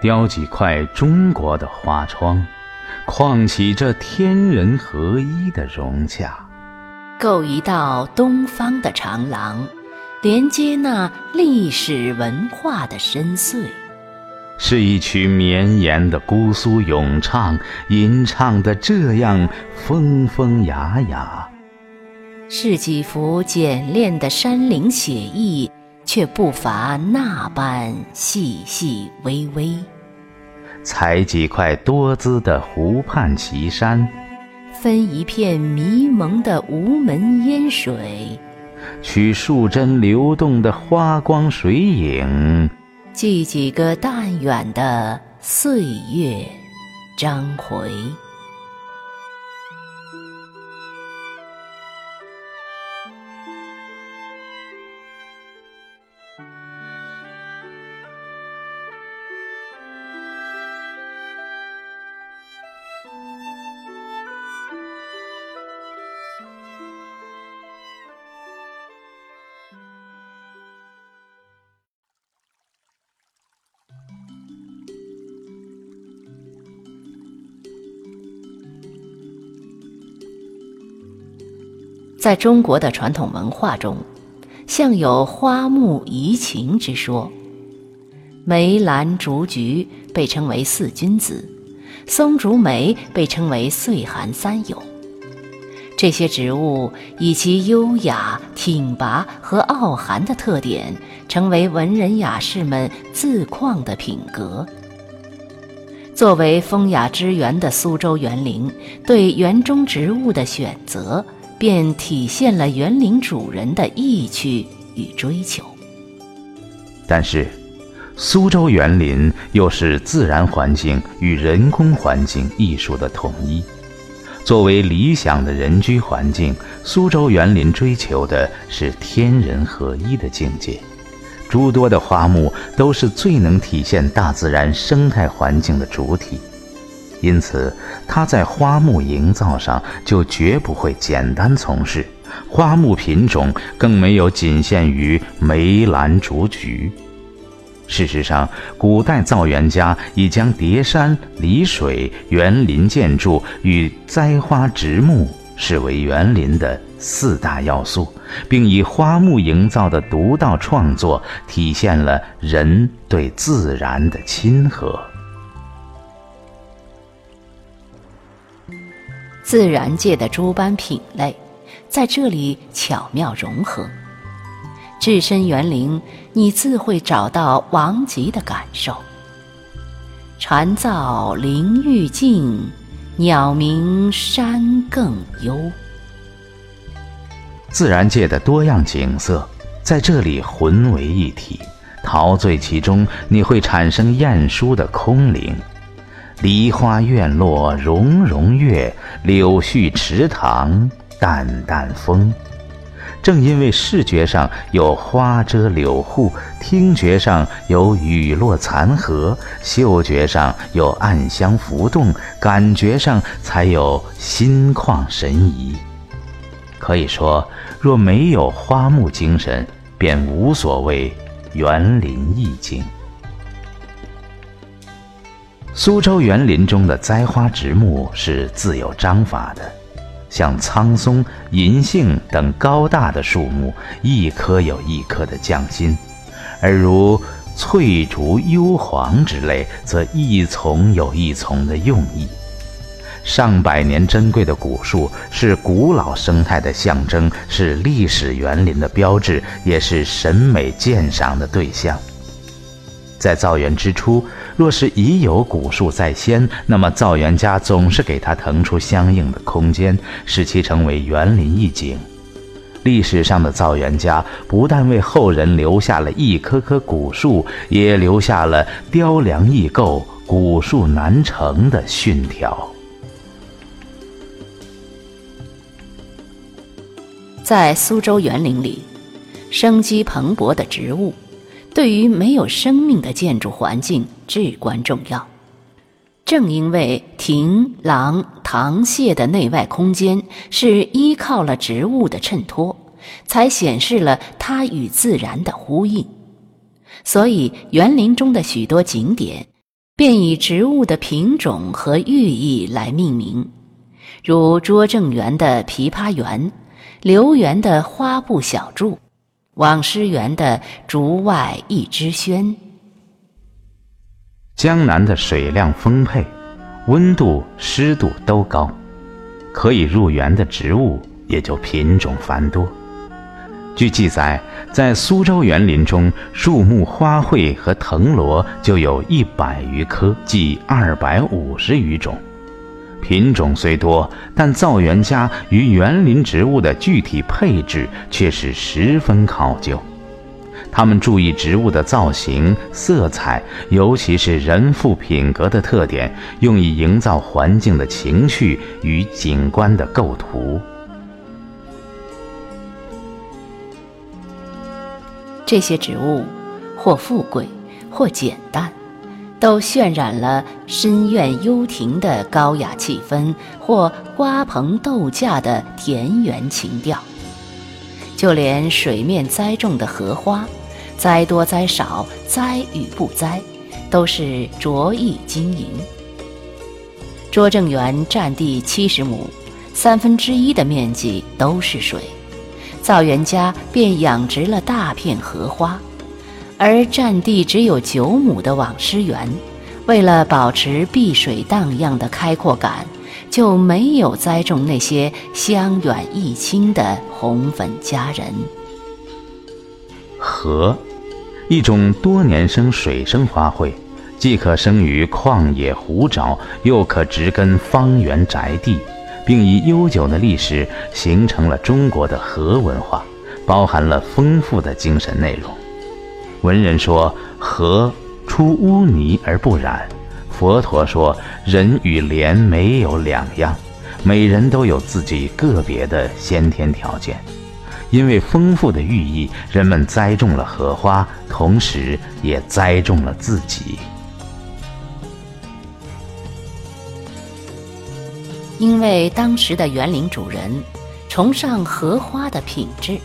雕几块中国的花窗，框起这天人合一的融洽，构一道东方的长廊，连接那历史文化的深邃。是一曲绵延的姑苏咏唱，吟唱的这样风风雅雅；是几幅简练的山林写意，却不乏那般细细微微。采几块多姿的湖畔奇山，分一片迷蒙的无门烟水，取数针流动的花光水影。记几个淡远的岁月章回。在中国的传统文化中，向有花木怡情之说。梅兰竹菊被称为四君子，松竹梅被称为岁寒三友。这些植物以其优雅、挺拔和傲寒的特点，成为文人雅士们自况的品格。作为风雅之源的苏州园林，对园中植物的选择。便体现了园林主人的意趣与追求。但是，苏州园林又是自然环境与人工环境艺术的统一。作为理想的人居环境，苏州园林追求的是天人合一的境界。诸多的花木都是最能体现大自然生态环境的主体。因此，他在花木营造上就绝不会简单从事，花木品种更没有仅限于梅兰竹菊。事实上，古代造园家已将叠山、离水、园林建筑与栽花植木视为园林的四大要素，并以花木营造的独到创作，体现了人对自然的亲和。自然界的诸般品类，在这里巧妙融合。置身园林，你自会找到王吉的感受：蝉噪林愈静，鸟鸣山更幽。自然界的多样景色，在这里混为一体，陶醉其中，你会产生晏殊的空灵。梨花院落融融月，柳絮池塘淡淡风。正因为视觉上有花遮柳护，听觉上有雨落残荷，嗅觉上有暗香浮动，感觉上才有心旷神怡。可以说，若没有花木精神，便无所谓园林意境。苏州园林中的栽花植木是自有章法的，像苍松、银杏等高大的树木，一棵有一棵的匠心；而如翠竹、幽篁之类，则一丛有一丛的用意。上百年珍贵的古树，是古老生态的象征，是历史园林的标志，也是审美鉴赏的对象。在造园之初，若是已有古树在先，那么造园家总是给它腾出相应的空间，使其成为园林一景。历史上的造园家不但为后人留下了一棵棵古树，也留下了雕梁易构、古树难成的训条。在苏州园林里，生机蓬勃的植物。对于没有生命的建筑环境至关重要。正因为亭廊堂榭的内外空间是依靠了植物的衬托，才显示了它与自然的呼应。所以，园林中的许多景点便以植物的品种和寓意来命名，如拙政园的枇杷园，留园的花布小筑，网师园的竹外一枝轩。江南的水量丰沛，温度湿度都高，可以入园的植物也就品种繁多。据记载，在苏州园林中，树木花卉和藤萝就有一百余棵，计二百五十余种。品种虽多，但造园家与园林植物的具体配置却是十分考究。他们注意植物的造型、色彩，尤其是人物品格的特点，用以营造环境的情绪与景观的构图。这些植物，或富贵，或简单，都渲染了深院幽庭的高雅气氛，或瓜棚豆架的田园情调。就连水面栽种的荷花，栽多栽少，栽与不栽，都是着意经营。拙政园占地七十亩，三分之一的面积都是水。造园家便养殖了大片荷花，而占地只有九亩的网师园，为了保持碧水荡漾的开阔感，就没有栽种那些香远益清的红粉佳人。荷，一种多年生水生花卉，既可生于旷野湖沼，又可植根方圆宅地。并以悠久的历史形成了中国的荷文化，包含了丰富的精神内容。文人说和出污泥而不染，佛陀说人与莲没有两样，每人都有自己个别的先天条件。因为丰富的寓意，人们栽种了荷花，同时也栽种了自己。因为当时的园林主人崇尚荷花的品质，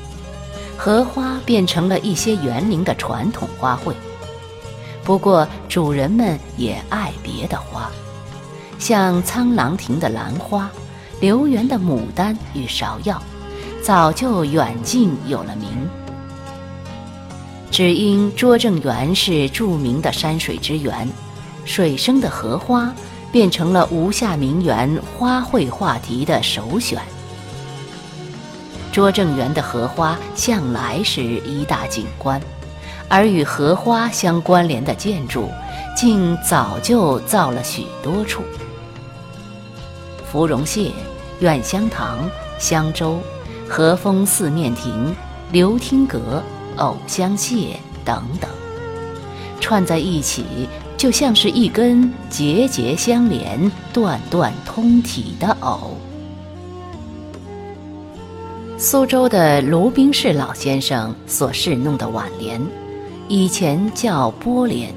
荷花变成了一些园林的传统花卉。不过，主人们也爱别的花，像苍狼亭的兰花、留园的牡丹与芍药，早就远近有了名。只因拙政园是著名的山水之园，水生的荷花。变成了吴下名园花卉话题的首选。拙政园的荷花向来是一大景观，而与荷花相关联的建筑，竟早就造了许多处。芙蓉榭、苑香堂、香洲、和风四面亭、流汀阁、藕香榭等等，串在一起。就像是一根节节相连、段段通体的藕。苏州的卢冰士老先生所侍弄的挽联，以前叫波联。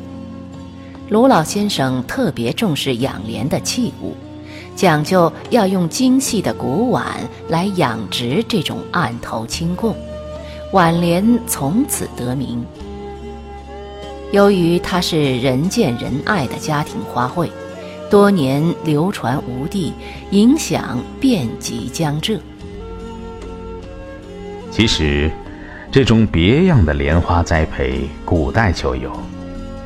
卢老先生特别重视养莲的器物，讲究要用精细的古碗来养殖这种案头清供，挽莲从此得名。由于它是人见人爱的家庭花卉，多年流传无地，影响遍及江浙。其实，这种别样的莲花栽培，古代就有。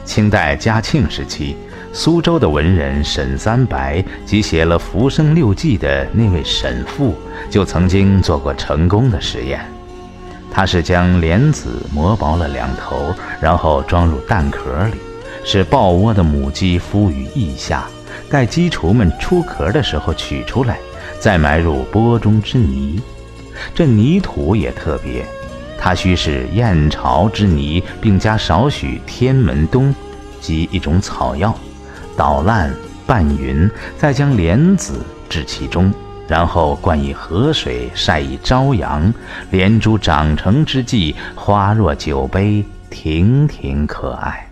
清代嘉庆时期，苏州的文人沈三白及写了《浮生六记》的那位沈复，就曾经做过成功的实验。他是将莲子磨薄了两头，然后装入蛋壳里，使抱窝的母鸡孵于翼下，待鸡雏们出壳的时候取出来，再埋入钵中之泥。这泥土也特别，它须是燕巢之泥，并加少许天门冬及一种草药，捣烂拌匀，再将莲子置其中。然后灌以河水，晒以朝阳，莲珠长成之际，花若酒杯，亭亭可爱。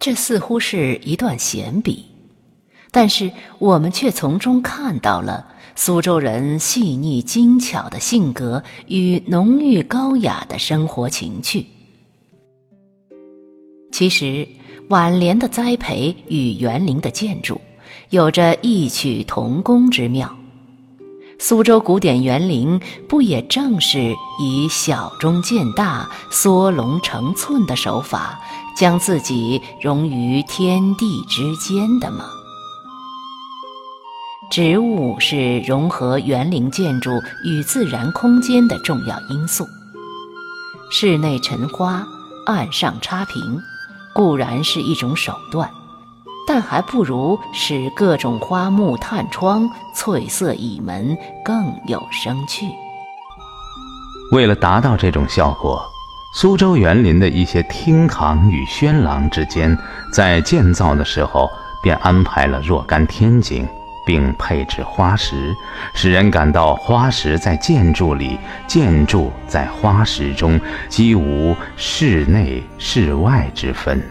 这似乎是一段闲笔，但是我们却从中看到了苏州人细腻精巧的性格与浓郁高雅的生活情趣。其实，挽联的栽培与园林的建筑有着异曲同工之妙。苏州古典园林不也正是以小中见大、缩龙成寸的手法，将自己融于天地之间的吗？植物是融合园林建筑与自然空间的重要因素。室内陈花、案上插瓶，固然是一种手段，但还不如使各种花木探窗、翠色倚门更有生趣。为了达到这种效果，苏州园林的一些厅堂与轩廊之间，在建造的时候便安排了若干天井。并配置花石，使人感到花石在建筑里，建筑在花石中，几无室内室外之分。